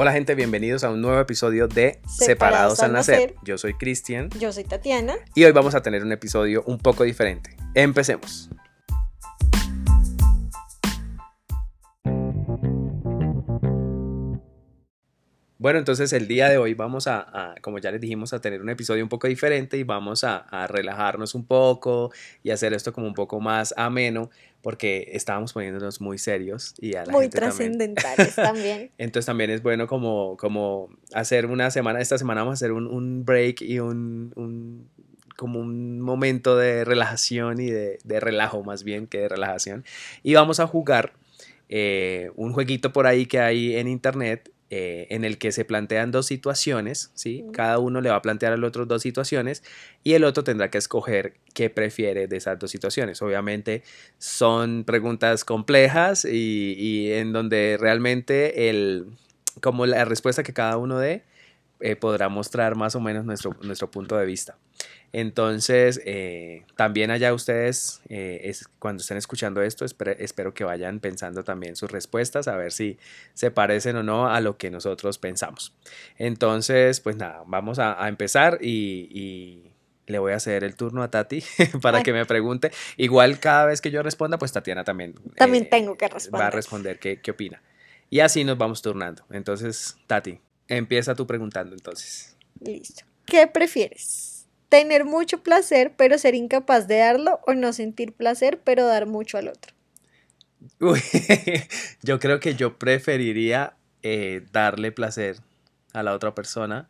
Hola gente, bienvenidos a un nuevo episodio de Separados, al nacer. Yo soy Cristian. Yo soy Tatiana. Y hoy vamos a tener un episodio un poco diferente. Empecemos. Bueno, entonces el día de hoy vamos a, como ya les dijimos, a tener un episodio un poco diferente y vamos a, relajarnos un poco y hacer esto como un poco más ameno porque estábamos poniéndonos muy serios y a la muy trascendentales también. entonces también es bueno como, como hacer una semana, esta semana vamos a hacer un, break y un, como un momento de relajación y de, relajo más bien que de relajación y vamos a jugar eh, un jueguito por ahí que hay en internet eh, en el que se plantean dos situaciones, ¿sí? Cada uno le va a plantear al otro dos situaciones y el otro tendrá que escoger qué prefiere de esas dos situaciones. Obviamente son preguntas complejas y, en donde realmente el, como la respuesta que cada uno dé eh, podrá mostrar más o menos nuestro, nuestro punto de vista. Entonces, eh, también allá ustedes, eh, cuando estén escuchando esto, espero, que vayan pensando también sus respuestas, a ver si se parecen o no a lo que nosotros pensamos. Entonces, pues nada, vamos a, empezar y, le voy a hacer el turno a Tati para que me pregunte. Igual cada vez que yo responda, pues Tatiana también. También eh, tengo que responder. Va a responder qué, qué opina. Y así nos vamos turnando. Entonces, Tati, empieza tú preguntando entonces. Listo. ¿Qué prefieres? Tener mucho placer pero ser incapaz de darlo o no sentir placer pero dar mucho al otro. yo creo que yo preferiría eh, darle placer a la otra persona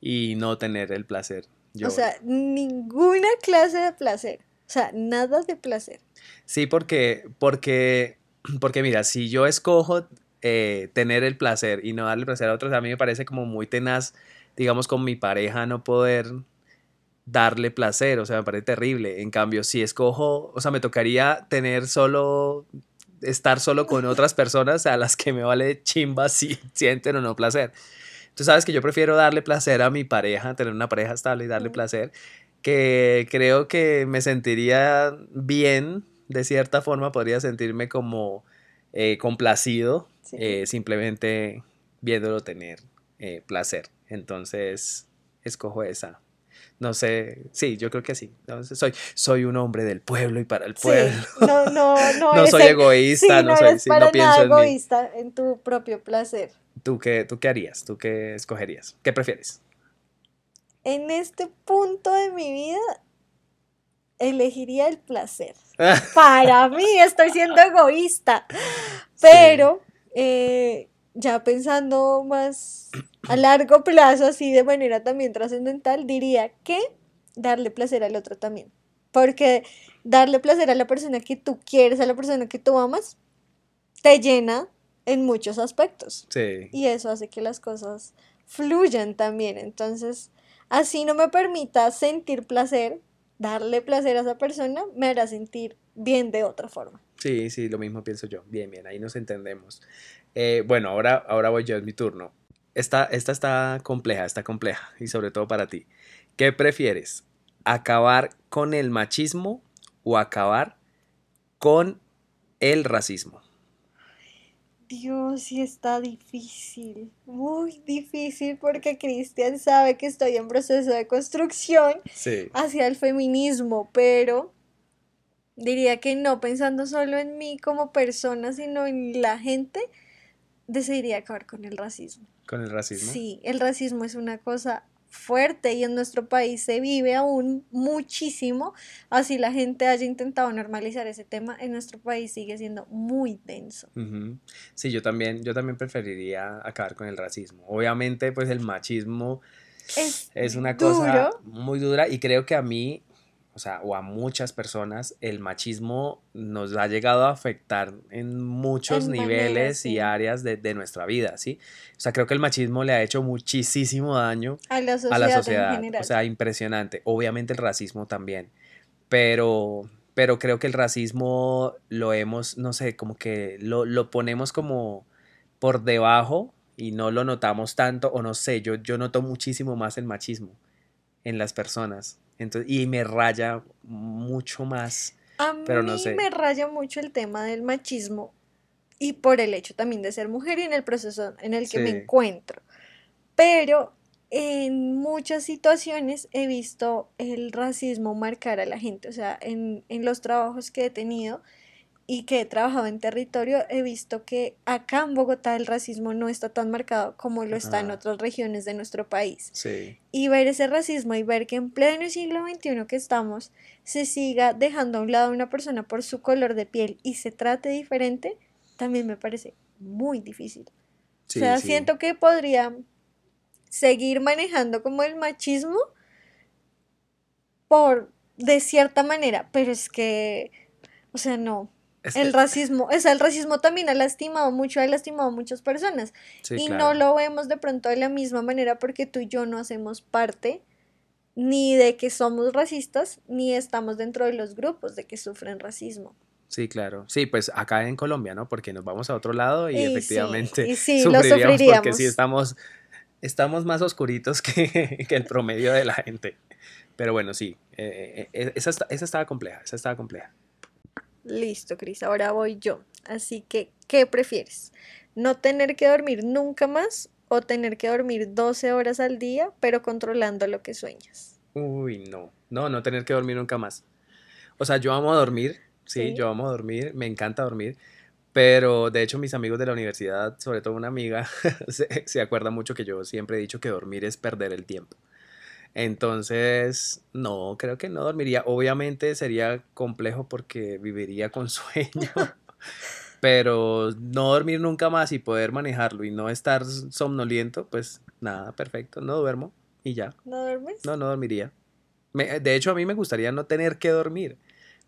y no tener el placer. O sea, ninguna clase de placer. O sea, nada de placer. Sí, porque, porque, porque mira, si yo escojo eh, tener el placer y no darle placer a otros, a mí me parece como muy tenaz, digamos, con mi pareja no poder darle placer, o sea, me parece terrible. En cambio, si escojo, o sea, me tocaría tener solo, estar solo con otras personas a las que me vale chimba si sienten o no placer. Tú sabes que yo prefiero darle placer a mi pareja, tener una pareja estable y darle placer, que creo que me sentiría bien, de cierta forma, podría sentirme como eh, complacido, eh, simplemente viéndolo tener eh, placer. Entonces, escojo esa. No sé, sí, yo creo que sí. soy, soy un hombre del pueblo y para el pueblo. no, no, no. no soy egoísta, no, soy, para nada egoísta en, tu propio placer. ¿Tú qué, ¿Tú qué harías? ¿Tú qué escogerías? ¿Qué prefieres? En este punto de mi vida, elegiría el placer. para mí, estoy siendo egoísta. Pero eh, ya pensando más a largo plazo, así de manera también trascendental, diría que darle placer al otro también. Porque darle placer a la persona que tú quieres, a la persona que tú amas, te llena en muchos aspectos. Sí. Y eso hace que las cosas fluyan también. Entonces, así no me permita sentir placer, darle placer a esa persona, me hará sentir bien de otra forma. Sí, sí, lo mismo pienso yo. Bien, bien, ahí nos entendemos. Eh, bueno, ahora, ahora voy yo, es mi turno. Esta, esta está compleja, está compleja, y sobre todo para ti. ¿Qué prefieres? ¿Acabar con el machismo o acabar con el racismo? Dios, sí está difícil, muy difícil porque Cristian sabe que estoy en proceso de construcción hacia el feminismo, pero diría que no pensando solo en mí como persona, sino en la gente, decidiría acabar con el racismo. ¿Con el racismo? Sí, el racismo es una cosa fuerte y en nuestro país se vive aún muchísimo, así la gente haya intentado normalizar ese tema, en nuestro país sigue siendo muy denso. Sí, yo también, yo también preferiría acabar con el racismo. Obviamente, pues el machismo es, es una cosa muy dura y creo que a mí o sea, o a muchas personas, el machismo nos ha llegado a afectar en muchos niveles y áreas de, nuestra vida, ¿sí? O sea, creo que el machismo le ha hecho muchísimo daño a la sociedad. O sea, impresionante. Obviamente el racismo también, pero, pero creo que el racismo lo hemos, no sé, como que lo, lo ponemos como por debajo y no lo notamos tanto, o no sé, yo, yo noto muchísimo más el machismo en las personas y me raya mucho más. A pero mí no sé. me raya mucho el tema del machismo y por el hecho también de ser mujer y en el proceso en el que me encuentro. Pero en muchas situaciones he visto el racismo marcar a la gente, o sea, en, en los trabajos que he tenido y que he trabajado en territorio, he visto que acá en Bogotá el racismo no está tan marcado como lo está en otras regiones de nuestro país. Sí. Y ver ese racismo y ver que en pleno siglo XXI que estamos se siga dejando a un lado a una persona por su color de piel y se trate diferente, también me parece muy difícil. o sea, siento que podría seguir manejando como el machismo por de cierta manera, pero es que, o sea, no, el racismo, o sea, el racismo también ha lastimado mucho, ha lastimado a muchas personas. y no lo vemos de pronto de la misma manera porque tú y yo no hacemos parte ni de que somos racistas, ni estamos dentro de los grupos de que sufren racismo. Sí, claro. Sí, pues acá en Colombia, ¿no? Porque nos vamos a otro lado y, efectivamente sí, sufriríamos, porque sí estamos, estamos más oscuritos que, el promedio de la gente. Pero bueno, sí, eh, eh, eh, esa, esa estaba compleja, esa estaba compleja. Listo, Cris, ahora voy yo. Así que, ¿qué prefieres? ¿No tener que dormir nunca más o tener que dormir 12 horas al día, pero controlando lo que sueñas? Uy, no. No, no tener que dormir nunca más. O sea, yo amo dormir, sí, yo amo dormir, me encanta dormir, pero de hecho mis amigos de la universidad, sobre todo una amiga, se, se acuerda mucho que yo siempre he dicho que dormir es perder el tiempo. Entonces, no, creo que no dormiría. Obviamente sería complejo porque viviría con sueño, pero no dormir nunca más y poder manejarlo y no estar somnoliento, pues nada, perfecto, no duermo y ya. ¿No duermes? No, no dormiría. de hecho, a mí me gustaría no tener que dormir.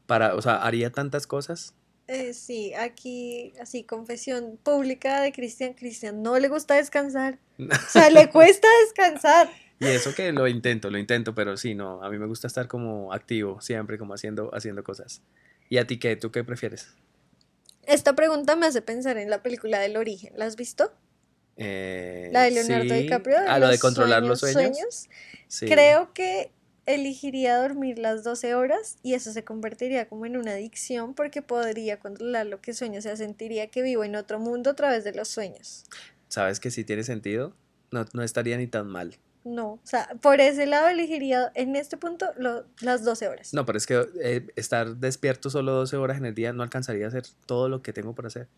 Para, o sea, haría tantas cosas. Eh, sí, aquí, así, confesión pública de Cristian. Cristian no le gusta descansar. O sea, le cuesta descansar. Y eso que lo intento, lo intento, pero sí, no, a mí me gusta estar como activo, siempre como haciendo, haciendo cosas. ¿Y a ti qué? ¿Tú qué prefieres? Esta pregunta me hace pensar en la película del origen. ¿La has visto? Eh, la de Leonardo DiCaprio. a ah, lo de controlar los sueños. Creo que elegiría dormir las 12 horas y eso se convertiría como en una adicción porque podría controlar lo que sueño, o sea, sentiría que vivo en otro mundo a través de los sueños. ¿Sabes que sí tiene sentido? No, no estaría ni tan mal. No, o sea, por ese lado elegiría en este punto las 12 horas. No, pero es que eh, estar despierto solo 12 horas en el día no alcanzaría a hacer todo lo que tengo por hacer.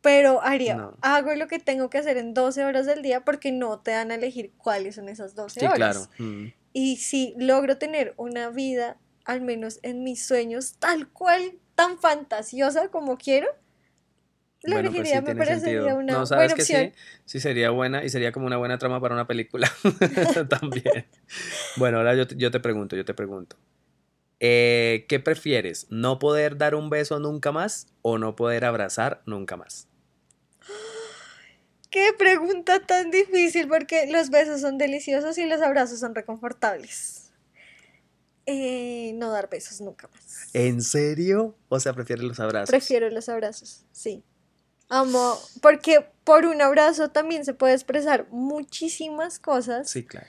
Pero haría, hago lo que tengo que hacer en 12 horas del día porque no te dan a elegir cuáles son esas 12 horas. Sí, claro. Mm. Y si logro tener una vida, al menos en mis sueños, tal cual, tan fantasiosa como quiero, la bueno, pues me parecería una no, ¿sabes que Sí, sí sería buena y sería como una buena trama para una película también. bueno, ahora yo, yo, te pregunto, yo te pregunto. Eh, ¿Qué prefieres? ¿No poder dar un beso nunca más o no poder abrazar nunca más? Qué pregunta tan difícil porque los besos son deliciosos y los abrazos son reconfortables. Eh, no dar besos nunca más. ¿En serio? O sea, prefieres los abrazos. Prefiero los abrazos, sí. Amo, porque por un abrazo también se puede expresar muchísimas cosas. Sí, claro.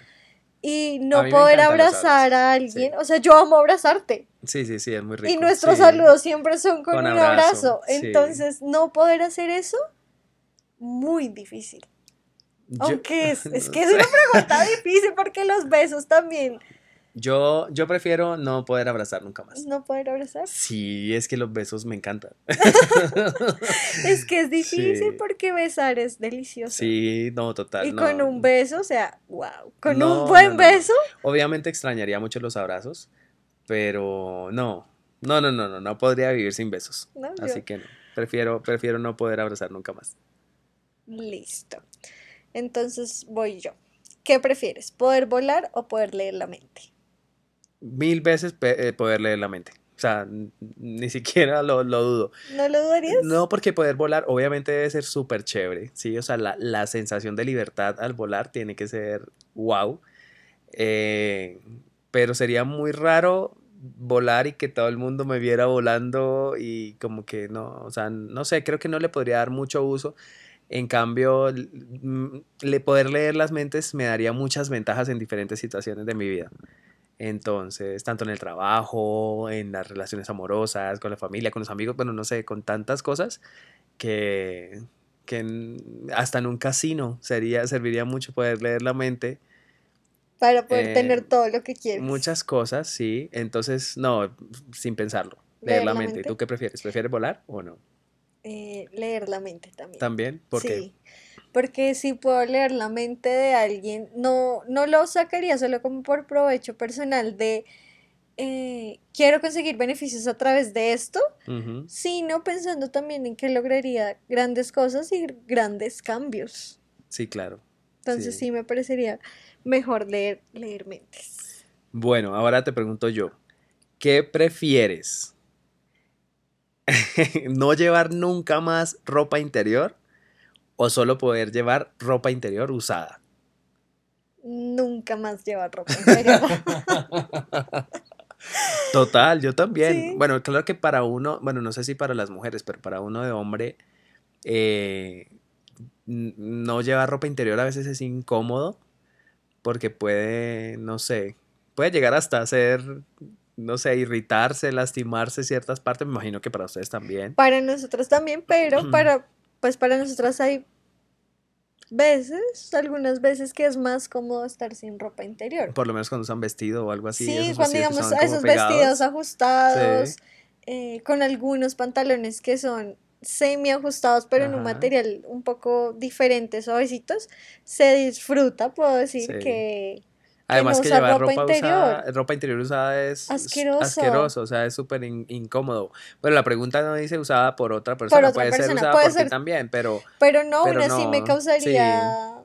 Y no poder abrazar a alguien, o sea, yo amo abrazarte. Sí, sí, sí, es muy rico. Y nuestros saludos siempre son con, un abrazo. Entonces, no poder hacer eso, muy difícil. Aunque es, es que es una pregunta difícil porque los besos también yo, yo prefiero no poder abrazar nunca más. ¿No poder abrazar? Sí, es que los besos me encantan. es que es difícil porque besar es delicioso. Sí, no, total. Y con un beso, o sea, wow, con un buen beso. Obviamente extrañaría mucho los abrazos, pero no, no, no, no, no, no podría vivir sin besos. Así que no, prefiero, prefiero no poder abrazar nunca más. Listo. Entonces voy yo. ¿Qué prefieres? ¿Poder volar o poder leer la mente? Mil veces eh, poder leer la mente. O sea, ni siquiera lo, dudo. ¿No lo dudarías? No, porque poder volar obviamente debe ser súper chévere, ¿sí? O sea, la, sensación de libertad al volar tiene que ser wow. Eh, pero sería muy raro volar y que todo el mundo me viera volando y como que no, o sea, no sé, creo que no le podría dar mucho uso. En cambio, le poder leer las mentes me daría muchas ventajas en diferentes situaciones de mi vida. Entonces, tanto en el trabajo, en las relaciones amorosas, con la familia, con los amigos, bueno, no sé, con tantas cosas, que, que en- hasta en un casino sería, serviría mucho poder leer la mente. Para poder Eh, tener todo lo que quieres. Muchas cosas, sí. Entonces, no, sin pensarlo. Leer, la, mente. ¿Tú qué prefieres? ¿Prefieres volar o no? Eh, leer la mente también. También, ¿por qué? Porque si puedo leer la mente de alguien, no, no lo sacaría solo como por provecho personal de eh, quiero conseguir beneficios a través de esto, sino pensando también en que lograría grandes cosas y grandes cambios. Sí, claro. Entonces Sí. sí, me parecería mejor leer, leer mentes. Bueno, ahora te pregunto yo, ¿qué prefieres? ¿No llevar nunca más ropa interior o solo poder llevar ropa interior usada? Nunca más llevar ropa interior. Total, yo también. Sí. Bueno, claro que para uno, bueno, no sé si para las mujeres, pero para uno de hombre, eh, no llevar ropa interior a veces es incómodo porque puede, no sé, puede llegar hasta hacer, no sé, irritarse, lastimarse ciertas partes. Me imagino que para ustedes también. Para nosotros también, pero para, pues para nosotros hay veces, algunas veces que es más cómodo estar sin ropa interior. Por lo menos cuando usan vestido o algo así. Sí, esos cuando digamos esos pegados. vestidos ajustados, Sí. eh, con algunos pantalones que son semi ajustados, pero en un material un poco diferente, suavecitos, se disfruta, puedo decir Sí. que, Además no que usar llevar ropa ropa, usada, ropa interior usada es Asqueroso. asqueroso, o sea, es súper in- incómodo. Bueno, la pregunta no dice usada por otra persona, otra puede ser usada puede por ti ser- también, pero pero no, Pero aún así me no, causaría,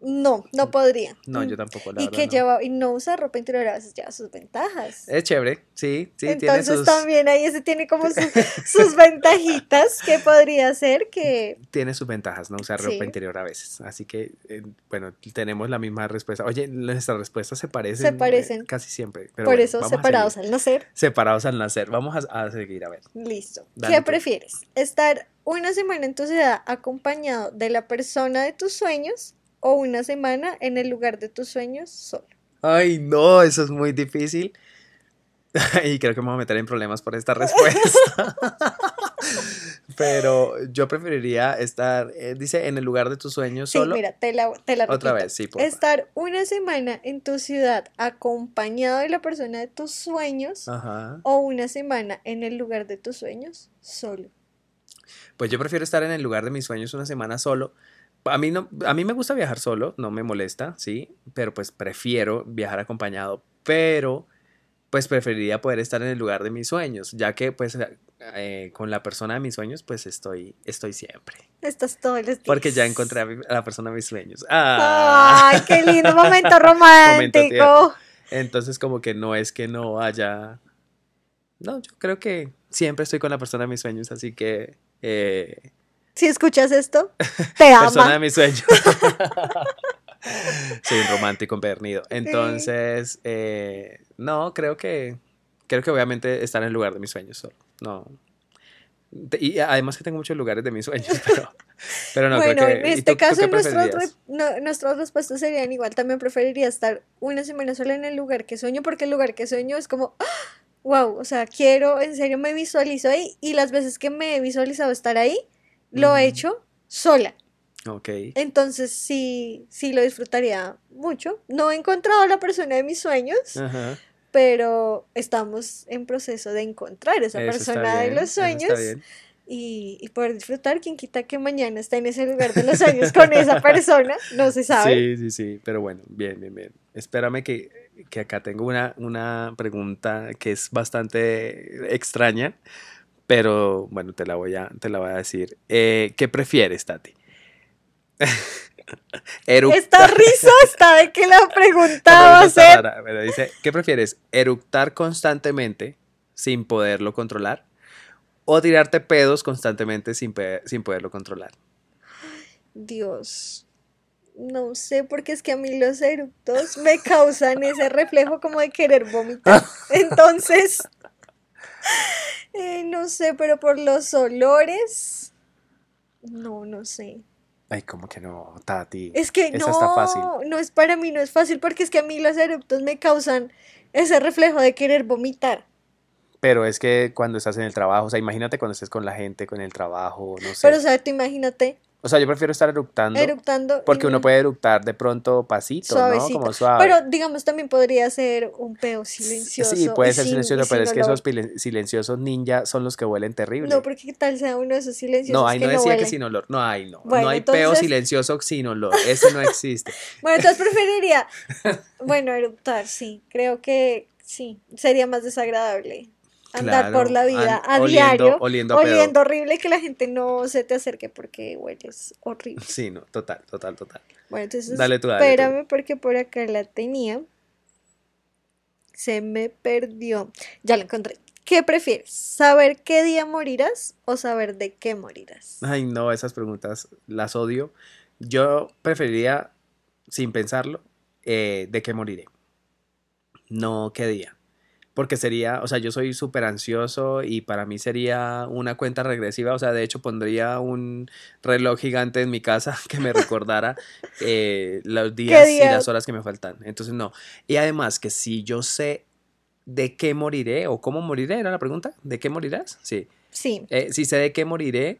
no, no podría. no, Mm. yo tampoco, la Y verdad, que no. lleva, y no usar ropa interior a veces lleva sus ventajas. Es chévere, sí, sí, tiene Entonces sus, también ahí ese tiene como sus, sus ventajitas que podría ser que tiene sus ventajas, ¿no? Usar Sí. ropa interior a veces. Así que, eh, bueno, tenemos la misma respuesta. Oye, nuestras respuestas se parecen. Se eh, parecen. casi siempre. Pero por bueno, eso separados al nacer. Separados al nacer. Vamos a, a seguir, a ver. Listo. Dale ¿Qué tú. prefieres? ¿Estar una semana en tu ciudad acompañado de la persona de tus sueños o una semana en el lugar de tus sueños solo? Ay, no, eso es muy difícil. Y creo que me voy a meter en problemas por esta respuesta. Pero yo preferiría estar, eh, dice, en el lugar de tus sueños Sí, solo. mira, te la, te la Otra repito. vez, sí, por favor. Estar una semana en tu ciudad acompañado de la persona de tus sueños Ajá. o una semana en el lugar de tus sueños solo. Pues yo prefiero estar en el lugar de mis sueños una semana solo. A mí, no, a mí me gusta viajar solo, no me molesta, sí, pero pues prefiero viajar acompañado, pero pues preferiría poder estar en el lugar de mis sueños, ya que pues eh, con la persona de mis sueños pues estoy, estoy siempre, Estás todos los días. porque ya encontré a, mi- a la persona de mis sueños. Ah. ¡Ay, qué lindo momento romántico! Entonces como que no es que no haya... No, yo creo que siempre estoy con la persona de mis sueños, así que... eh, Si escuchas esto, te persona de ama. mis sueños. Soy un romántico empedernido. Entonces, eh, no, creo que, creo que obviamente estar en el lugar de mis sueños solo. No. Y además que tengo muchos lugares de mis sueños, pero, pero no bueno, creo que. en ¿y este tú- tú caso preferirías? re- no- nuestras respuestas serían igual. También preferiría estar una semana sola en el lugar que sueño, porque el lugar que sueño es como, wow, o sea, quiero, en serio me visualizo ahí y las veces que me he visualizado estar ahí, lo he hecho sola. Ok. Entonces sí, sí lo disfrutaría mucho. No he encontrado a la persona de mis sueños, Ajá. pero estamos en proceso de encontrar esa Eso está persona de los está sueños y, y poder disfrutar. Quien quita que mañana esté en ese lugar de los sueños con esa persona, no se sabe. Sí, sí, sí, pero bueno, bien, bien, bien. Espérame que, que acá tengo una, una pregunta que es bastante extraña, pero bueno, te la voy a, te la voy a decir. Eh, ¿qué prefieres, Tati? Eructar- Esta risa está de que la La pregunta va pregunta a está ser. rara, pero dice, ¿qué prefieres? ¿Eructar constantemente sin poderlo controlar? ¿O tirarte pedos constantemente sin, pe- sin poderlo controlar? Dios. No sé, porque es que a mí los eructos me causan ese reflejo como de querer vomitar. Entonces, eh, no sé, pero por los olores, no, no sé. Ay, como que no, Tati. Es que Esa no, está fácil. no es para mí, no es fácil, porque es que a mí los eructos me causan ese reflejo de querer vomitar. Pero es que cuando estás en el trabajo, o sea, imagínate cuando estés con la gente, con el trabajo, no sé. Pero, o sea, tú imagínate O sea, yo prefiero estar eructando. eructando. Porque uno puede eructar de pronto pasito, ¿no? suavecito. Como suave. Pero, digamos, también podría ser un peo silencioso. Sí, puede ser sin- silencioso, pero es que esos silenciosos ninja son los que huelen terrible. No, porque qué tal sea uno de esos silenciosos No, ahí que no decía que huelen? sin olor. No hay, no. Bueno, no hay peo entonces- silencioso sin olor. Ese no existe. Bueno, entonces preferiría, bueno, eruptar, sí, creo que sí, sería más desagradable andar Claro, por la vida a oliendo- diario, oliendo a oliendo horrible y que la gente no se te acerque porque hueles horrible. Sí, no, total, total, total. Bueno, entonces Dale tú, dale tú. espérame porque por acá la tenía. Se me perdió. Ya la encontré. ¿Qué prefieres? ¿Saber qué día morirás o saber de qué morirás? Ay, no, esas preguntas las odio. Yo preferiría, sin pensarlo, eh, de qué moriré. No qué día. Porque sería, o sea, yo soy súper ansioso y para mí sería una cuenta regresiva. O sea, de hecho pondría un reloj gigante en mi casa que me recordara eh, los días y las horas que me faltan. Entonces, no. Y además que si yo sé de qué moriré o cómo moriré, era la pregunta. ¿De qué morirás? Sí. Sí, Eh, si sé de qué moriré,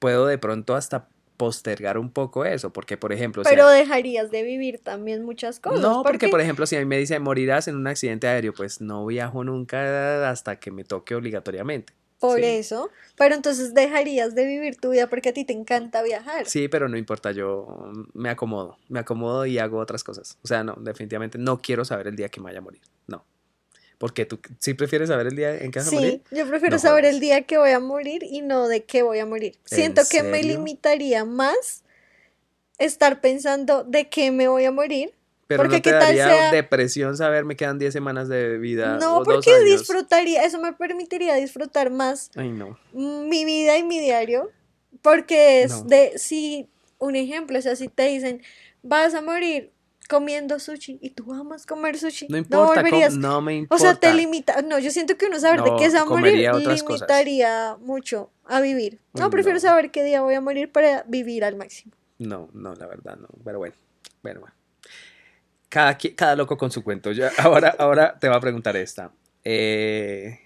puedo de pronto hasta postergar un poco eso, porque por ejemplo, si pero dejarías de vivir también muchas cosas. no, porque porque por ejemplo, si a mí me dice morirás en un accidente aéreo, pues no viajo nunca hasta que me toque obligatoriamente. Por Sí. eso, pero entonces dejarías de vivir tu vida porque a ti te encanta viajar. Sí, pero no importa, yo me acomodo, me acomodo y hago otras cosas. O sea, no, definitivamente no quiero saber el día que me vaya a morir. No. Porque tú sí prefieres saber el día en que vas a Sí, morir. yo prefiero No saber jodas. el día que voy a morir y no de qué voy a morir. ¿En Siento que me limitaría más estar pensando de qué me voy a morir. Pero porque no te qué tal daría sea- depresión saber me quedan 10 semanas de vida No, o dos porque años. disfrutaría, eso me permitiría disfrutar más Ay, no. mi vida y mi diario, porque es No. de, si, un ejemplo, o sea, si te dicen, vas a morir comiendo sushi y tú amas comer sushi, No importa, volverías, no me o importa. sea, te limita, no, yo siento que uno saber de No, qué se va a morir cosas. limitaría mucho a vivir. No, prefiero no. saber qué día voy a morir para vivir al máximo. No, no, la verdad no. Pero bueno, bueno, bueno. Cada, cada loco con su cuento. Ya, ahora, ahora te voy a preguntar esta. Eh,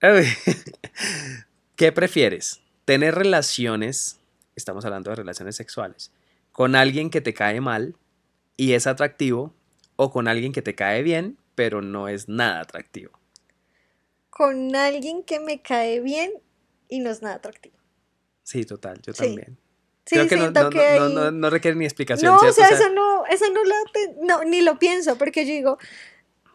¿Qué prefieres? ¿Tener relaciones, estamos hablando de relaciones sexuales, con alguien que te cae mal y es atractivo o con alguien que te cae bien pero no es nada atractivo? Con alguien que me cae bien y no es nada atractivo. Sí, total, yo Sí. también. Sí, Creo que no, siento no, que no, ahí- no, no requiere ni explicación, No, o sea, eso no, eso no lo, te- no, ni lo pienso, porque yo digo,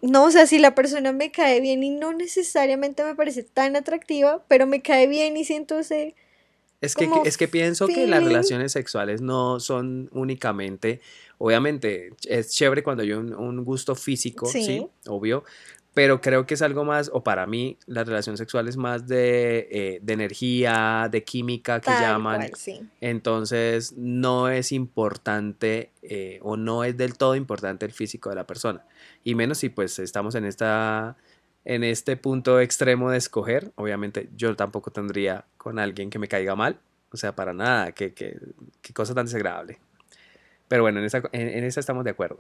no, o sea, si la persona me cae bien y no necesariamente me parece tan atractiva, pero me cae bien y siento ese, Es que, es que pienso que las relaciones sexuales no son únicamente, obviamente es chévere cuando hay un, un gusto físico, sí. Sí. obvio, pero creo que es algo más, o para mí, la relación sexual es más de, eh, de energía, de química que tal llaman. cual, sí. Entonces no es importante eh, o no es del todo importante el físico de la persona. Y menos si pues estamos en esta en este punto extremo de escoger. Obviamente yo tampoco tendría con alguien que me caiga mal. O sea, para nada. Qué, qué- qué cosa tan desagradable. Pero bueno, en esa, en, en esa estamos de acuerdo.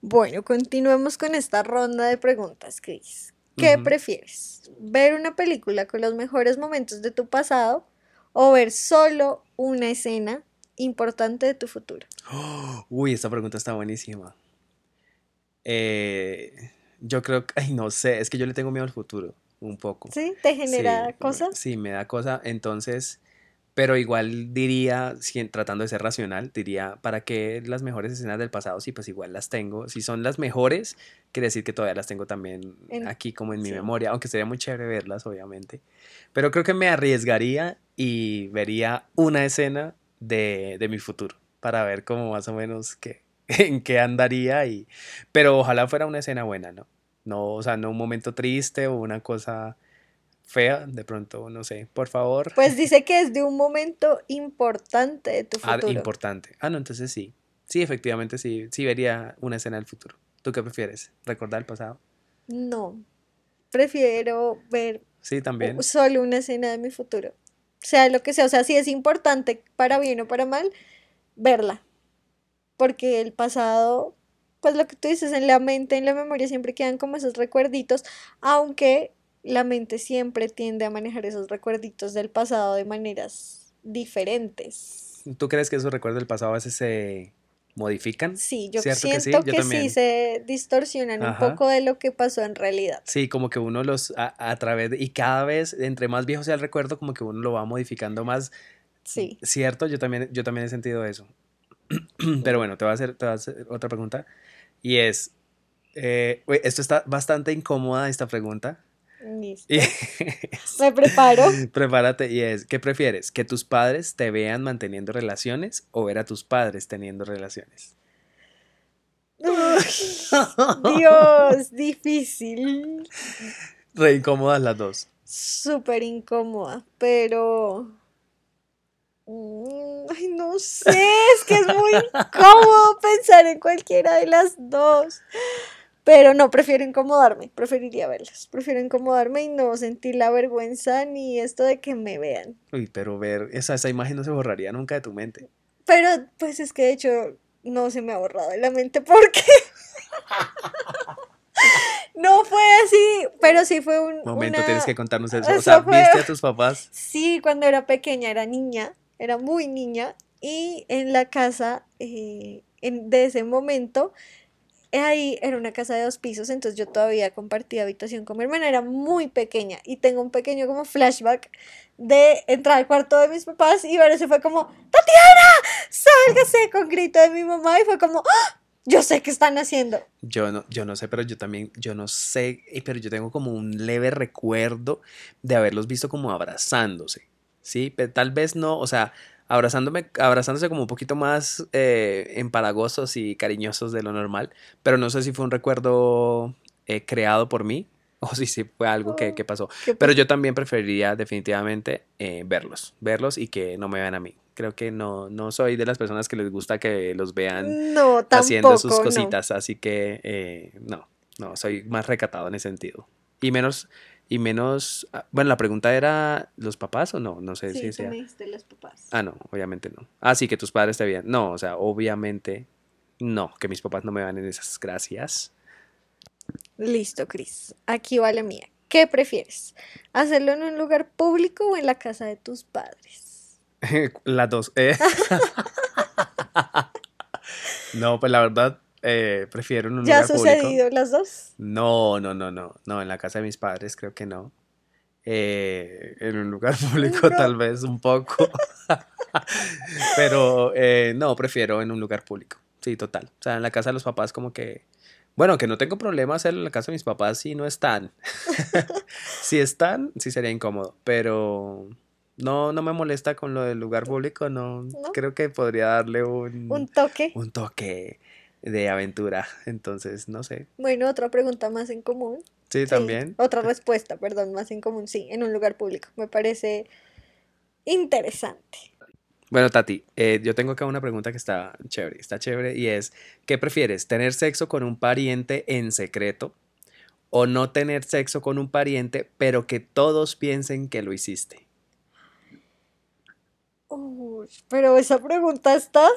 Bueno, continuemos con esta ronda de preguntas, Chris. ¿Qué prefieres? ¿Ver una película con los mejores momentos de tu pasado o ver solo una escena importante de tu futuro? Uy, esta pregunta está buenísima. Eh, yo creo que, ay, no sé, es que yo le tengo miedo al futuro, un poco. ¿Sí? ¿Te genera Sí, cosas? Sí, me da cosa. Entonces, pero igual diría, si- tratando de ser racional, diría, ¿para qué las mejores escenas del pasado? Sí, pues igual las tengo. Si son las mejores, quiere decir que todavía las tengo también En- aquí como en mi sí. memoria, aunque sería muy chévere verlas, obviamente. Pero creo que me arriesgaría y vería una escena de, de mi futuro para ver cómo más o menos qué, en qué andaría y... Pero ojalá fuera una escena buena, ¿no? No, o sea, no un momento triste o una cosa fea, de pronto, no sé, por favor. Pues dice que es de un momento importante de tu Ah, futuro. importante. Ah, no, entonces sí. Sí, efectivamente sí, sí vería una escena del futuro. ¿Tú qué prefieres? ¿Recordar el pasado? No, prefiero ver Sí, también. solo una escena de mi futuro. Sea lo que sea, o sea, si es importante para bien o para mal, verla. Porque el pasado pues lo que tú dices, en la mente, en la memoria siempre quedan como esos recuerditos, aunque la mente siempre tiende a manejar esos recuerditos del pasado de maneras diferentes. ¿Tú crees que esos recuerdos del pasado a veces se modifican? Sí, yo siento que sí, se distorsionan un poco de lo que pasó en realidad. Sí, como que uno los a, través de, y cada vez entre más viejo sea el recuerdo, como que uno lo va modificando más. Sí. Cierto, yo también, yo también he sentido eso. Pero bueno, te voy a hacer, te voy a hacer otra pregunta. Y es, eh, esto está bastante incómoda esta pregunta. Listo. Me preparo. Prepárate y es, ¿qué prefieres? ¿Que tus padres te vean manteniendo relaciones o ver a tus padres teniendo relaciones? Dios, difícil. Re incómodas las dos. Súper incómoda, pero... Mm, ay, no sé, es que es muy incómodo pensar en cualquiera de las dos. Pero no, prefiero incomodarme, preferiría verlas. Prefiero incomodarme y no sentir la vergüenza ni esto de que me vean. Uy, pero ver, esa, esa imagen no se borraría nunca de tu mente. Pero, pues es que de hecho no se me ha borrado de la mente porque no fue así, pero sí fue un momento. Tienes que contarnos eso. o sea, ¿viste a tus papás? Sí, cuando era pequeña, era niña, era muy niña y en la casa eh, en, de ese momento ahí era una casa de dos pisos, entonces yo todavía compartía habitación con mi hermana, era muy pequeña y tengo un pequeño como flashback de entrar al cuarto de mis papás y ver se fue como, Tatiana, sálgase con grito de mi mamá y fue como, ¡Ah! yo sé qué están haciendo. Yo no, yo no sé, pero yo también, yo no sé, pero yo tengo como un leve recuerdo de haberlos visto como abrazándose, ¿sí? Pero tal vez no, o sea, abrazándome, abrazándose como un poquito más eh, empalagosos y cariñosos de lo normal, pero no sé si fue un recuerdo eh, creado por mí o si sí fue algo que, que pasó. Pero yo también preferiría definitivamente eh, verlos, verlos y que no me vean a mí. Creo que no, no soy de las personas que les gusta que los vean haciendo sus cositas, así que eh, no, no, soy más recatado en ese sentido. Y menos, y menos, ah, bueno, la pregunta era, ¿los papás o no? No sé si sea. los papás. Ah, no, obviamente no. Ah, sí, que tus padres te vean. No, o sea, obviamente no, que mis papás no me vean en esas gracias. Listo, Cris. Aquí va la mía. ¿Qué prefieres? ¿Hacerlo en un lugar público o en la casa de tus padres? Las dos. Eh. no, pues la verdad, eh, prefiero en un ¿Ya ha sucedido las dos? No, no, no, no. No, en la casa de mis padres creo que no. Eh, en un lugar público tal vez un poco. Pero eh, no, prefiero en un lugar público. Sí, total. O sea, en la casa de los papás como que... Bueno, que no tengo problema hacerlo en la casa de mis papás si no están. si están, sí sería incómodo. Pero no, no me molesta con lo del lugar público. no. Creo que podría darle un... Un toque. Un toque de aventura. Entonces, no sé. Bueno, otra pregunta más en común. Sí, también. Otra respuesta, perdón, más en común. Sí, en un lugar público. Me parece interesante. Bueno, Tati, eh, yo tengo acá una pregunta que está chévere, está chévere y es, ¿qué prefieres? ¿Tener sexo con un pariente en secreto o no tener sexo con un pariente pero que todos piensen que lo hiciste? pero esa pregunta está...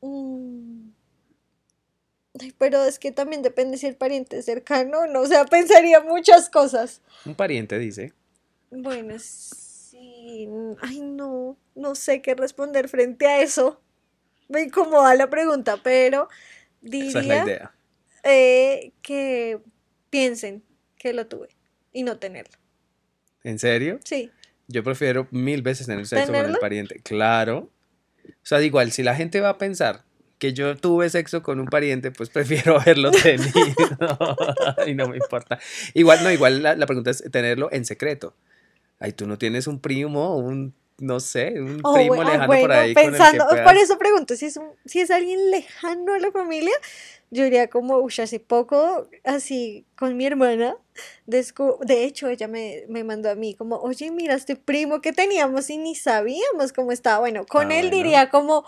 Mm, pero es que también depende si el pariente es cercano o no. O sea, pensaría muchas cosas. Un pariente dice. Bueno, sí. Ay, no. No sé qué responder frente a eso. Me incomoda la pregunta, pero diría Esa es la idea. Eh, que piensen que lo tuve y no tenerlo. ¿En serio? Sí. Yo prefiero mil veces tener sexo con el pariente. Claro. O sea, igual, si la gente va a pensar que yo tuve sexo con un pariente, pues prefiero haberlo tenido y no me importa. Igual, no, igual la, pregunta es tenerlo en secreto. Ay, tú no tienes un primo, un, no sé, un oh, primo lejano por ahí. Pensando, por eso pregunto, si es, si es alguien lejano a la familia, yo diría como, uy, hace poco, así, con mi hermana, de hecho, ella me, me, mandó a mí como, oye, mira, este primo que teníamos y ni sabíamos cómo estaba. Bueno, con ah, él diría como...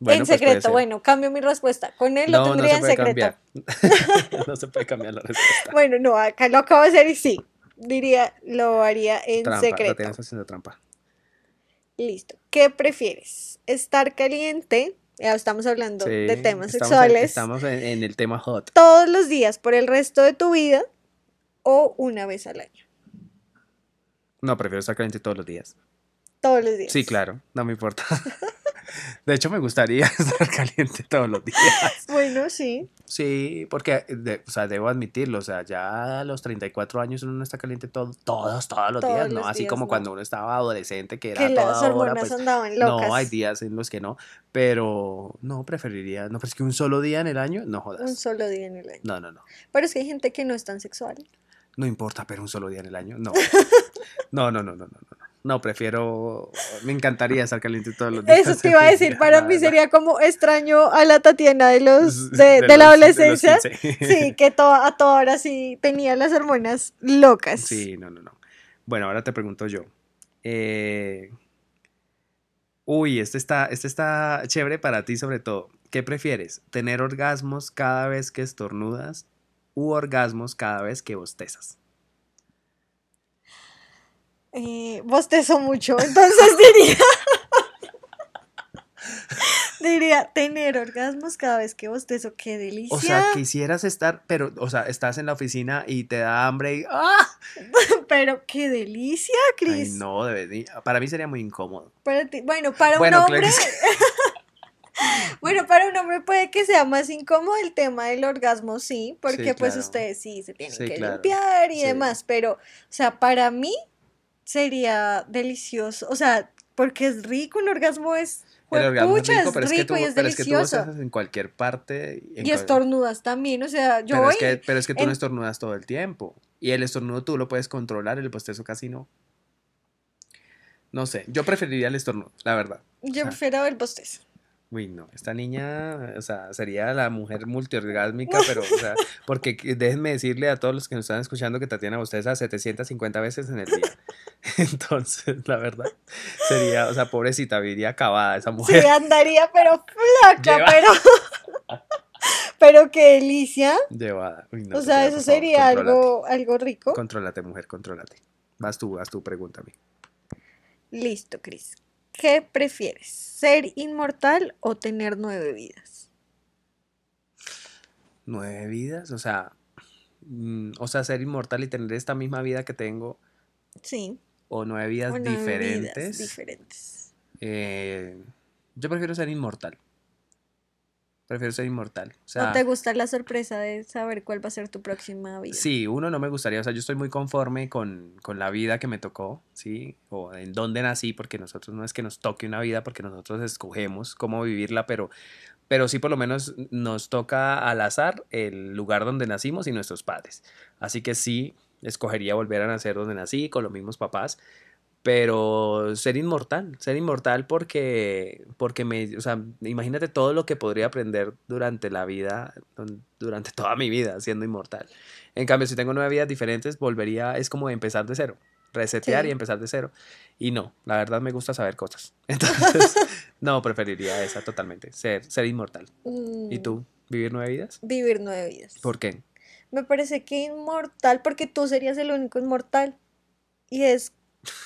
En pues secreto, bueno, cambio mi respuesta. Con él lo tendría en secreto. no se puede cambiar la respuesta. bueno, no, acá lo acabo de hacer y sí. Diría, lo haría en secreto. tienes haciendo trampa. Listo. ¿Qué prefieres? ¿Estar caliente ya estamos hablando de temas estamos sexuales, En, estamos en, en el tema hot. todos los días por el resto de tu vida o una vez al año. No, prefiero estar caliente todos los días. Todos los días. Sí, claro, no me importa. De hecho, me gustaría estar caliente todos los días. Bueno, sí. Sí, porque, de- o sea, debo admitirlo, o sea, ya a los 34 años uno no está caliente todo, todos, todos los Todos días, ¿no? los Así días, como no. cuando uno estaba adolescente, que era Que las toda hora, hormonas pues, andaban locas. no, hay días en los que no, pero no, preferiría, no, pero es que un solo día en el año, no Un jodas. solo día en el año. No, no, no. Pero es que hay gente que no es tan sexual. No importa, pero un solo día en el año, no. No, no, no, no, no, no. No, prefiero, me encantaría estar caliente todos los días. Eso te iba a decir, para mí sería como extraño a la Tatiana de los de, De de la los- adolescencia. 15. Sí, que to- a toda hora sí tenía las hormonas locas. Sí, no, no, no. Bueno, ahora te pregunto yo. Eh, Uy, este está, este está chévere para ti sobre todo. ¿Qué prefieres? ¿Tener orgasmos cada vez que estornudas u orgasmos cada vez que bostezas? Eh, bostezo mucho, entonces diría. diría tener orgasmos cada vez que bostezo, qué delicia. O sea, quisieras estar, pero, o sea, estás en la oficina y te da hambre y ¡ah! Pero qué delicia, Ay, Cris. no, debe- para mí sería muy incómodo. Para ti- Bueno, para Bueno, un claro hombre. que. Bueno, para un hombre puede que sea más incómodo el tema del orgasmo, sí, porque Sí, pues ustedes sí se tienen Sí, que claro. limpiar y Sí. demás, pero, o sea, para mí sería delicioso, o sea, porque es rico, un orgasmo es, El orgasmo es rico, pero es que tú, rico y es pero es que tú delicioso. en cualquier parte. en y cual- estornudas también, o sea, yo Pero voy, es, que, pero es que tú no estornudas todo el tiempo. Y el estornudo tú lo puedes controlar, el bostezo casi no. No sé, yo preferiría el estornudo, la verdad. yo sea, prefiero el bostezo. Uy, no, esta niña, o sea, sería la mujer multiorgásmica, pero, o sea, porque que- déjenme decirle a todos los que nos están escuchando que Tatiana bosteza 750 veces en el día. Entonces, la verdad, sería, o sea, pobrecita, viviría acabada esa Sí, mujer. andaría, pero flaca, Lleva- pero, pero qué delicia, Llevada. Uy, no, o sea, eso favor, sería algo, algo rico. Contrólate, mujer, contrólate. Vas tú, vas tú, pregúntame. Listo, Cris. ¿Qué prefieres? ¿Ser inmortal o tener nueve vidas? Nueve vidas, o sea, mm, o sea, ser inmortal y tener esta misma vida que tengo, Sí. o nueve vidas o nueve vidas diferentes. diferentes. eh, yo prefiero ser inmortal. Prefiero ser inmortal. O sea, ¿No te gusta la sorpresa de saber cuál va a ser tu próxima vida? sí, uno no me gustaría, o sea, yo estoy muy conforme con, con la vida que me tocó, ¿sí? O en dónde nací, porque nosotros no es que nos toque una vida, porque nosotros escogemos cómo vivirla, pero, pero sí por lo menos nos toca al azar el lugar donde nacimos y nuestros padres. Así que sí, escogería volver a nacer donde nací, con los mismos papás, pero ser inmortal, ser inmortal porque, porque me, o sea, imagínate todo lo que podría aprender durante la vida, durante toda mi vida siendo inmortal. En cambio, si tengo nueve vidas diferentes, volvería, es como empezar de cero, resetear Sí. y empezar de cero. Y no, la verdad me gusta saber cosas. Entonces, no, preferiría esa totalmente, ser, ser inmortal. ¿Y Mm, tú? ¿Vivir nueve vidas? Vivir nueve vidas. ¿Por qué? Me parece que inmortal, porque tú serías el único inmortal. Y es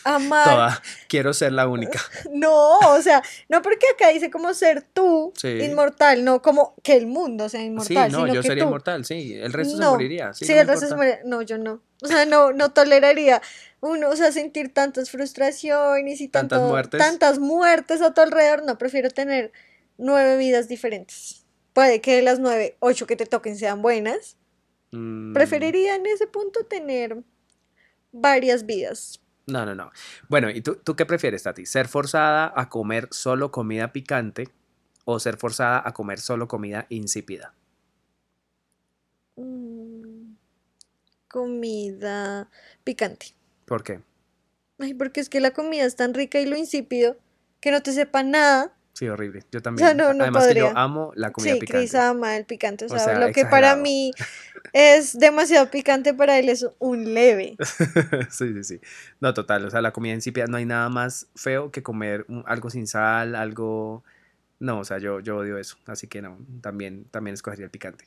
amar. Toda, quiero ser la única. No, o sea, no porque acá dice como ser tú Sí. inmortal, no como que el mundo sea Sí, inmortal, no, sino yo que sería tú. inmortal, sí. El resto se No, moriría. Sí, Sí, no el resto se muere. No, yo no. O sea, no, no toleraría uno, o sea, sentir tantas frustraciones y Tantas tanto- muertes. tantas muertes a tu alrededor. No, prefiero tener nueve vidas diferentes. Puede que de las nueve, ocho que te toquen sean buenas. Mm, Preferiría en ese punto tener varias vidas. No, no, no. Bueno, ¿y tú, tú qué prefieres, Tati? ¿Ser forzada a comer solo comida picante o ser forzada a comer solo comida insípida? Mm, comida picante. ¿Por qué? Ay, porque es que la comida es tan rica y lo insípido que no te sepa nada. Sí, horrible. Yo O también. sea, no, no Además que yo amo la comida Sí, picante. Cris ama el picante. O O sea, lo que para mí es demasiado picante, para él es un leve. sí, sí, sí. No, total. O sea, la comida insípida no hay nada más feo que comer un- algo sin sal, algo. No, o sea, yo, yo odio eso. Así que no, también, también escogería el picante.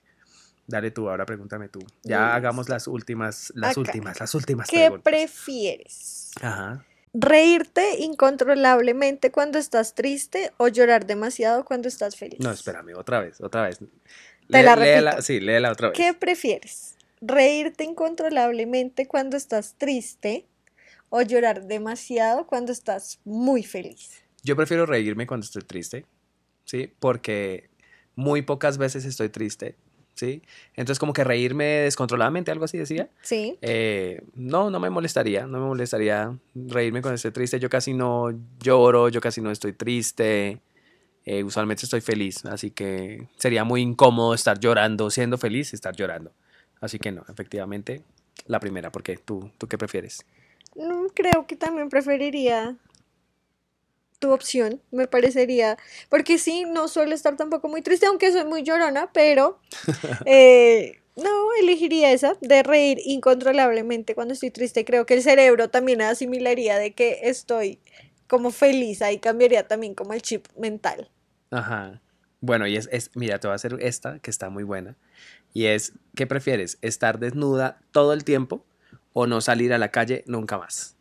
Dale tú, ahora pregúntame tú. Ya hagamos las últimas, las Acá. últimas, las últimas ¿Qué preguntas. prefieres? Ajá. Reírte incontrolablemente cuando estás triste o llorar demasiado cuando estás feliz. No, espérame, otra vez, otra vez. Te Lé- la léela- repito. sí, léela otra vez. ¿Qué prefieres? ¿Reírte incontrolablemente cuando estás triste o llorar demasiado cuando estás muy feliz? Yo prefiero reírme cuando estoy triste, ¿sí? Porque muy pocas veces estoy triste, ¿sí? Entonces como que reírme descontroladamente, algo así decía. Sí. Eh, no, no me molestaría, no me molestaría reírme cuando estoy triste. Yo casi no lloro, yo casi no estoy triste. Eh, usualmente estoy feliz, así que sería muy incómodo estar llorando, siendo feliz estar llorando. Así que no, efectivamente, la primera, porque tú, ¿tú qué prefieres? Mm, Creo que también preferiría tu opción, me parecería, porque sí, no suelo estar tampoco muy triste, aunque soy muy llorona, pero eh, no, elegiría esa, de reír incontrolablemente cuando estoy triste. Creo que el cerebro también asimilaría de que estoy como feliz, ahí cambiaría también como el chip mental. Ajá. Bueno, y es, es, mira, te voy a hacer esta que está muy buena. Y es, ¿qué prefieres? ¿Estar desnuda todo el tiempo o no salir a la calle nunca más?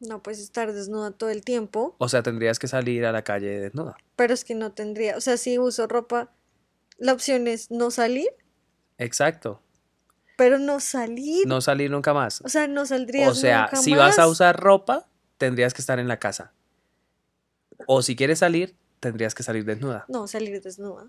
No, pues estar desnuda todo el tiempo, O sea, tendrías que salir a la calle desnuda. pero es que no tendría, o sea, si uso ropa, la opción es no salir, Exacto. pero no salir, No salir nunca más. o sea, no saldrías O sea, nunca si vas a usar ropa, tendrías que estar en la casa. O si quieres salir, tendrías que salir desnuda. No, salir desnuda.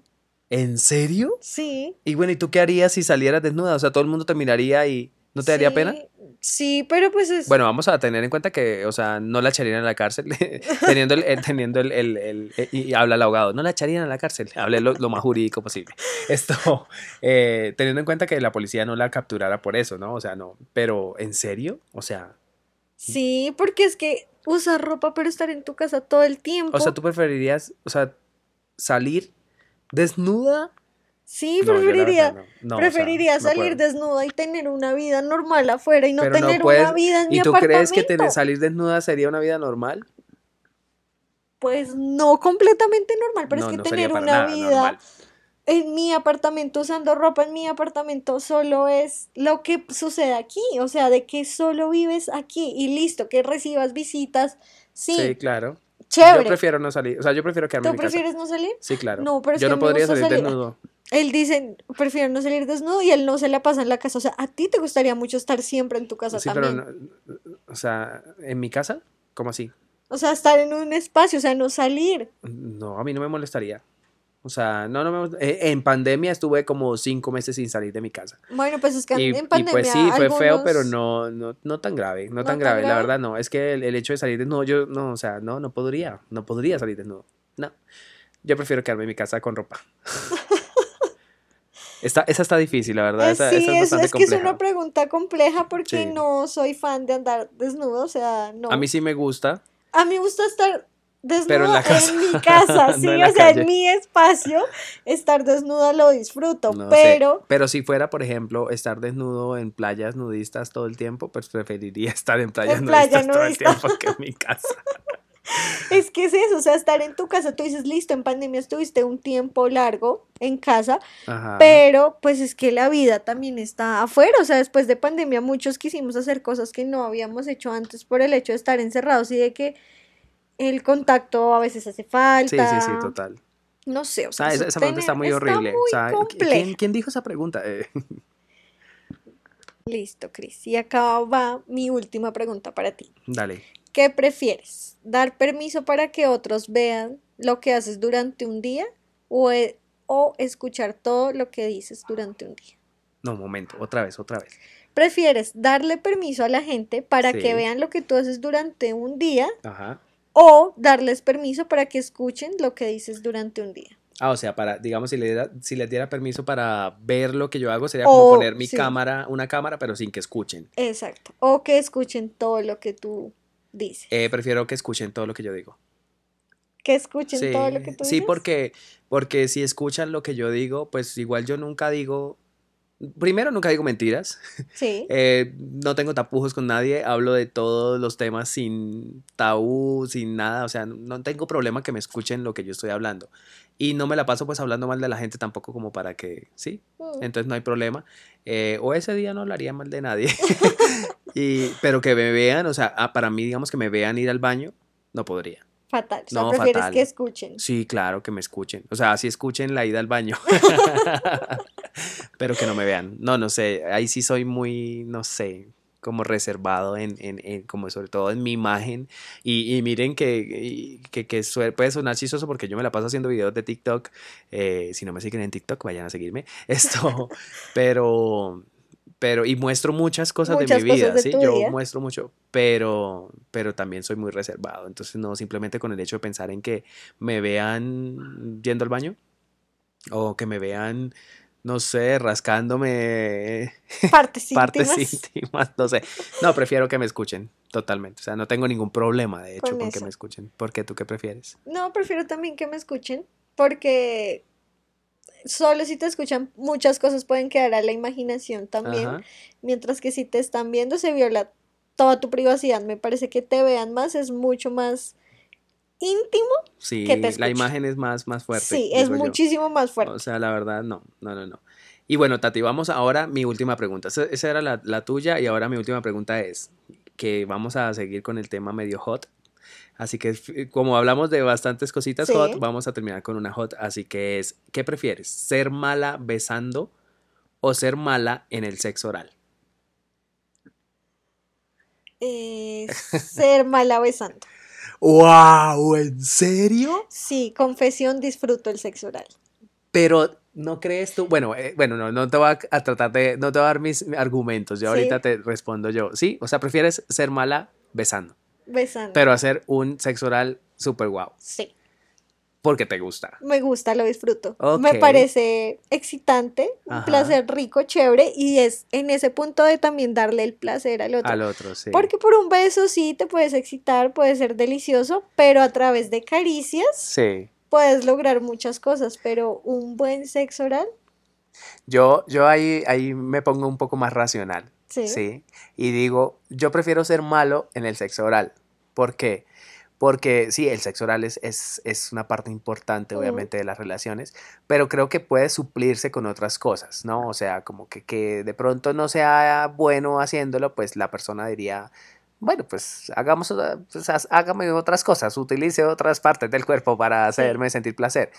¿En serio? Sí. Y bueno, ¿y tú qué harías si salieras desnuda? O sea, todo el mundo te miraría y ¿no te daría sí, pena? Sí, pero pues es. Bueno, vamos a tener en cuenta que, o sea, no la echarían a la cárcel, teniendo el, el- teniendo el, el- el- eh, y habla el abogado, no la echarían a la cárcel, hable lo, lo más jurídico posible. Esto, eh, teniendo en cuenta que la policía no la capturara por eso, ¿no? O sea, no, pero ¿en serio? O sea, Sí, porque es que usar ropa, pero estar en tu casa todo el tiempo. o sea, tú preferirías, o sea, salir desnuda. Sí, No, preferiría. verdad no. No, o sea, preferiría salir desnuda y tener una vida normal afuera y no Pero tener puedes- una vida en mi ¿Y tú crees que tener, apartamento. salir desnuda sería una vida normal? Pues no completamente normal, pero es que tener una nada vida normal. en mi apartamento usando ropa en mi apartamento solo es lo que sucede aquí, o sea, de que solo vives aquí y listo, que recibas visitas, sí, Sí, claro. chévere. Yo prefiero no salir, o sea, yo prefiero quedarme ¿Tú en mi casa. prefieres no salir? Sí, claro. No, pero es yo no podría salir- desnudo. Él dice, prefiero no salir desnudo y él no se la pasa en la casa. O sea, a ti te gustaría mucho estar siempre en tu casa Sí, pero también. no, o sea, en mi casa, ¿cómo así? O sea, estar en un espacio, o sea, no salir. No, a mí no me molestaría. O sea, no, no me eh, En pandemia estuve como cinco meses sin salir de mi casa. Bueno, pues es que Y, en y pandemia pues sí, fue feo, pero no, no, no tan grave, no, ¿No tan tan grave, la verdad no. Es que el, el hecho de salir desnudo, yo no, o sea, no, no podría, no podría salir desnudo. No. Yo prefiero quedarme en mi casa con ropa. Esta, esa está difícil, la verdad. Eh, Esa, sí, esa es bastante es que es una pregunta compleja porque Sí. no soy fan de andar desnudo, o sea, no. A mí sí me gusta, A mí me gusta estar desnuda Pero en la casa. mi casa, No sí, en la o sea, calle. en mi espacio, estar desnuda lo disfruto, No sé, pero pero si fuera, por ejemplo, estar desnudo en playas nudistas todo el tiempo, pues preferiría estar en playas En playa nudistas todo el nudista. tiempo que en mi casa. Es que es eso, o sea, estar en tu casa, tú dices, listo, en pandemia estuviste un tiempo largo en casa, Ajá. pero pues es que la vida también está afuera, o sea, después de pandemia muchos quisimos hacer cosas que no habíamos hecho antes por el hecho de estar encerrados y de que el contacto a veces hace Sí, falta. sí, sí, total. No sé, o sea, Ah, esa, pregunta está muy horrible. muy o sea, ¿qui- compleja. ¿quién, quién dijo esa pregunta? Eh, Listo, Cris. Y acá va mi última pregunta para ti. dale. ¿Qué prefieres? ¿Dar permiso para que otros vean lo que haces durante un día o, e- o escuchar todo lo que dices durante un día? No, momento, otra vez, otra vez. ¿Prefieres darle permiso a la gente para Sí. que vean lo que tú haces durante un día Ajá. o darles permiso para que escuchen lo que dices durante un día? Ah, o sea, para, digamos, si le diera, si les diera permiso para ver lo que yo hago, sería como O- poner mi sí. cámara, una cámara, pero sin que escuchen. Exacto. O que escuchen todo lo que tú dices. Eh, prefiero que escuchen todo lo que yo digo. que escuchen Sí, todo lo que tú sí, dices. porque, porque si escuchan lo que yo digo, pues igual yo nunca digo, primero nunca digo mentiras, Sí. eh, no tengo tapujos con nadie, hablo de todos los temas sin tabú, sin nada, o sea, no tengo problema que me escuchen lo que yo estoy hablando. Y no me la paso pues hablando mal de la gente tampoco como para que, sí, Mm. entonces no hay problema. Eh, o ese día no hablaría mal de nadie. Y, pero que me vean, o sea, ah, para mí, digamos que me vean ir al baño, no podría. Fatal. O sea, No, prefieres fatal. que escuchen. Sí, claro, que me escuchen. O sea, sí escuchen la ida al baño. Pero que no me vean. No, no sé. Ahí sí soy muy, no sé, como reservado en, en, en- como sobre todo en mi imagen. Y, y miren que, que, que puede sonar chistoso porque yo me la paso haciendo videos de TikTok. Eh, si no me siguen en TikTok, vayan a seguirme. Esto, pero, pero, y muestro muchas cosas de Muchas mi cosas vida, de ¿sí? Yo vida. muestro mucho, pero, pero también soy muy reservado. Entonces, no, simplemente con el hecho de pensar en que me vean yendo al baño o que me vean, no sé, rascándome Partes partes íntimas. íntimas, no sé. No, prefiero que me escuchen totalmente. O sea, no tengo ningún problema, de hecho, Con con, que me escuchen. ¿Por qué tú qué prefieres? No, prefiero también que me escuchen, porque solo si te escuchan muchas cosas pueden quedar a la imaginación también, Ajá. mientras que si te están viendo se viola toda tu privacidad. Me parece que te vean más es mucho más íntimo. Sí, que te la imagen es más, más fuerte. sí, es yo. muchísimo más fuerte. O sea, la verdad, no, no, no, no. Y bueno, Tati, vamos ahora mi última pregunta. Esa, esa era la, la tuya y ahora mi última pregunta es que vamos a seguir con el tema medio hot. Así que f- como hablamos de bastantes cositas Sí. hot, vamos a terminar con una hot. Así que es, ¿qué prefieres? ¿Ser mala besando o ser mala en el sexo oral? Eh, ser mala besando. ¡Wow! ¿En serio? Sí, confesión, disfruto el sexo oral. Pero ¿no crees tú? Bueno, eh, bueno, no, no te voy a, a tratar de, no te voy a dar mis argumentos. Yo Sí. ahorita te respondo yo. Sí, o sea, prefieres ser mala besando, Besando. pero hacer un sexo oral súper guau, sí. porque te gusta. Me gusta, lo disfruto. Me parece excitante, un placer rico, chévere, y es en ese punto de también darle el placer al otro. Al otro, sí. Porque por un beso sí te puedes excitar, puede ser delicioso, pero a través de caricias Sí. puedes lograr muchas cosas, pero un buen sexo oral, Yo, yo ahí, ahí me pongo un poco más racional. Sí. Sí. Y digo, yo prefiero ser malo en el sexo oral. ¿Por qué? Porque sí, el sexo oral es, es, es una parte importante, obviamente, de las relaciones, pero creo que puede suplirse con otras cosas, ¿no? O sea, como que, que de pronto no sea bueno haciéndolo, pues la persona diría, bueno, pues hagamos, pues, hágame otras cosas, utilice otras partes del cuerpo para hacerme sentir placer.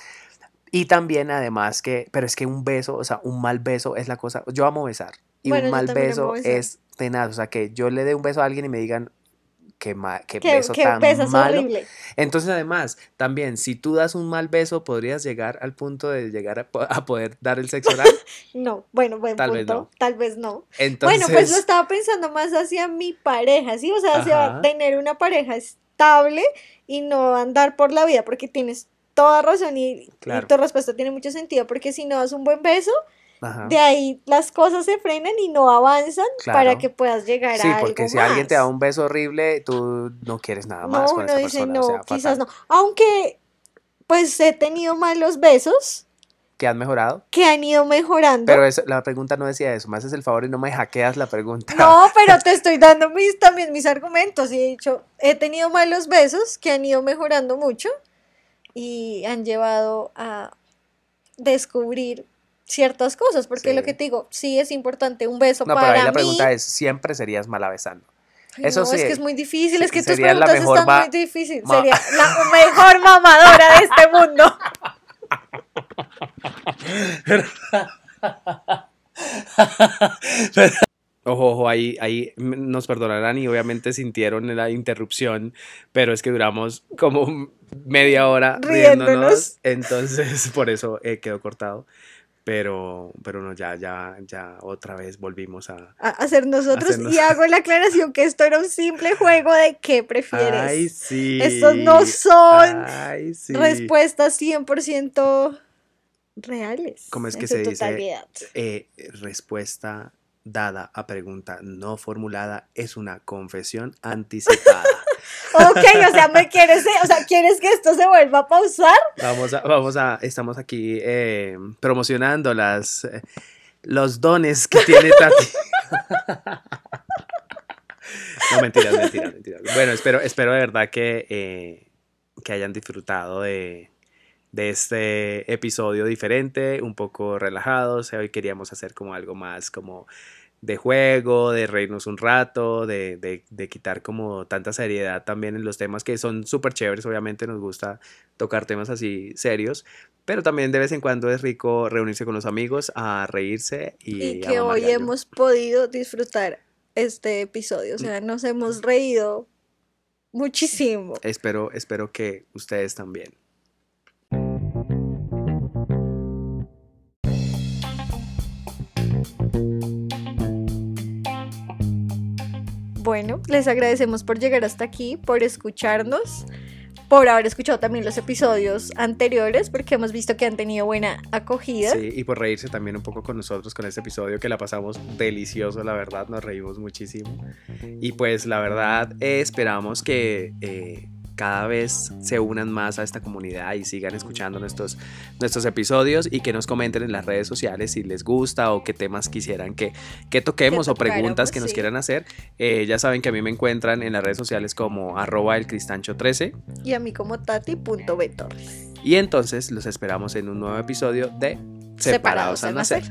Y también, además, que, pero es que un beso, o sea, un mal beso es la cosa. Yo amo besar. Y Bueno, un mal beso es tenaz. O sea, que yo le dé un beso a alguien y me digan que, ma- que Que, beso tan malo. horrible. Entonces, además, también, si tú das un mal beso, podrías llegar al punto de llegar a, po- a poder dar el sexo oral. No, bueno, buen Tal vez punto. no. Tal vez no. Entonces, Bueno, pues lo estaba pensando más hacia mi pareja, ¿sí? O sea, hacia Ajá. tener una pareja estable y no andar por la vida, porque tienes toda razón y, tu respuesta tiene mucho sentido, porque si no das un buen beso, ajá. de ahí las cosas se frenan y no avanzan para Claro. que puedas llegar Sí, a porque algo si alguien te da más. un beso horrible, tú no quieres nada No, más con uno esa dice, persona. no, o sea, quizás no. Aunque, pues he tenido malos besos ¿Que has mejorado? que han ido mejorando. Pero eso, la pregunta no decía eso. Me haces el favor y no me hackeas la pregunta. No, pero te estoy dando mis, también mis argumentos y he dicho, he tenido malos besos que han ido mejorando mucho y han llevado a descubrir ciertas cosas, porque lo Sí. que te digo, sí es importante un beso No, pero para ahí la mí. pregunta es, ¿siempre serías mala besando? Ay, eso no, es sí, que es muy difícil, es que tus preguntas mejor están muy difíciles. Sería la mejor mamadora de este mundo. Ojo, ojo, ahí, ahí nos perdonarán y obviamente sintieron la interrupción, pero es que duramos como media hora riéndonos, Riéndonos. entonces por eso eh, quedó cortado. Pero, pero no, ya, ya, ya otra vez volvimos a. A hacer nosotros Hacernos- y hago la aclaración que esto era un simple juego de qué prefieres. Ay, sí. Estos no son Ay, sí. respuestas 100% reales. ¿Cómo es que se dice? Eh, respuesta dada a pregunta no formulada es una confesión anticipada. Ok, o sea, me quieres, o sea, ¿quieres que esto se vuelva a pausar? Vamos a, vamos a, estamos aquí eh, promocionando las, eh, los dones que tiene Tati. No, mentiras, mentiras, mentiras. Bueno, espero, espero de verdad que, eh, que hayan disfrutado de, de este episodio diferente, un poco relajados. Hoy queríamos hacer como algo más como de juego, de reírnos un rato, de, de, de quitar como tanta seriedad también en los temas que son súper chéveres, obviamente nos gusta tocar temas así serios, pero también de vez en cuando es rico reunirse con los amigos a reírse y, y que hoy hemos podido disfrutar este episodio, o sea, nos hemos reído muchísimo. Espero, espero que ustedes también. Bueno, les agradecemos por llegar hasta aquí, por escucharnos, por haber escuchado también los episodios anteriores, porque hemos visto que han tenido buena acogida. Sí, y por reírse también un poco con nosotros con este episodio, que la pasamos delicioso, la verdad, nos reímos muchísimo. Y pues la verdad, eh, esperamos que... Eh, cada vez se unan más a esta comunidad y sigan escuchando nuestros, nuestros episodios y que nos comenten en las redes sociales si les gusta o qué temas quisieran que, que toquemos o preguntas que nos quieran hacer. Eh, ya saben que a mí me encuentran en las redes sociales como arroba el cristancho 13 y a mí como tati.betorres. Y entonces los esperamos en un nuevo episodio de Separados, al nacer.